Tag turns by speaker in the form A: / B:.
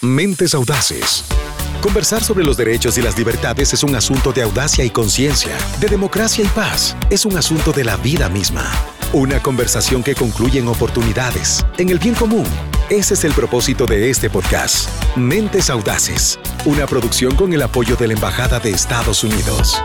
A: Mentes Audaces. Conversar sobre los derechos y las libertades es un asunto de audacia y conciencia, de democracia y paz. Es un asunto de la vida misma. Una conversación que concluye en oportunidades, en el bien común. Ese es el propósito de este podcast. Mentes Audaces, una producción con el apoyo de la Embajada de Estados Unidos.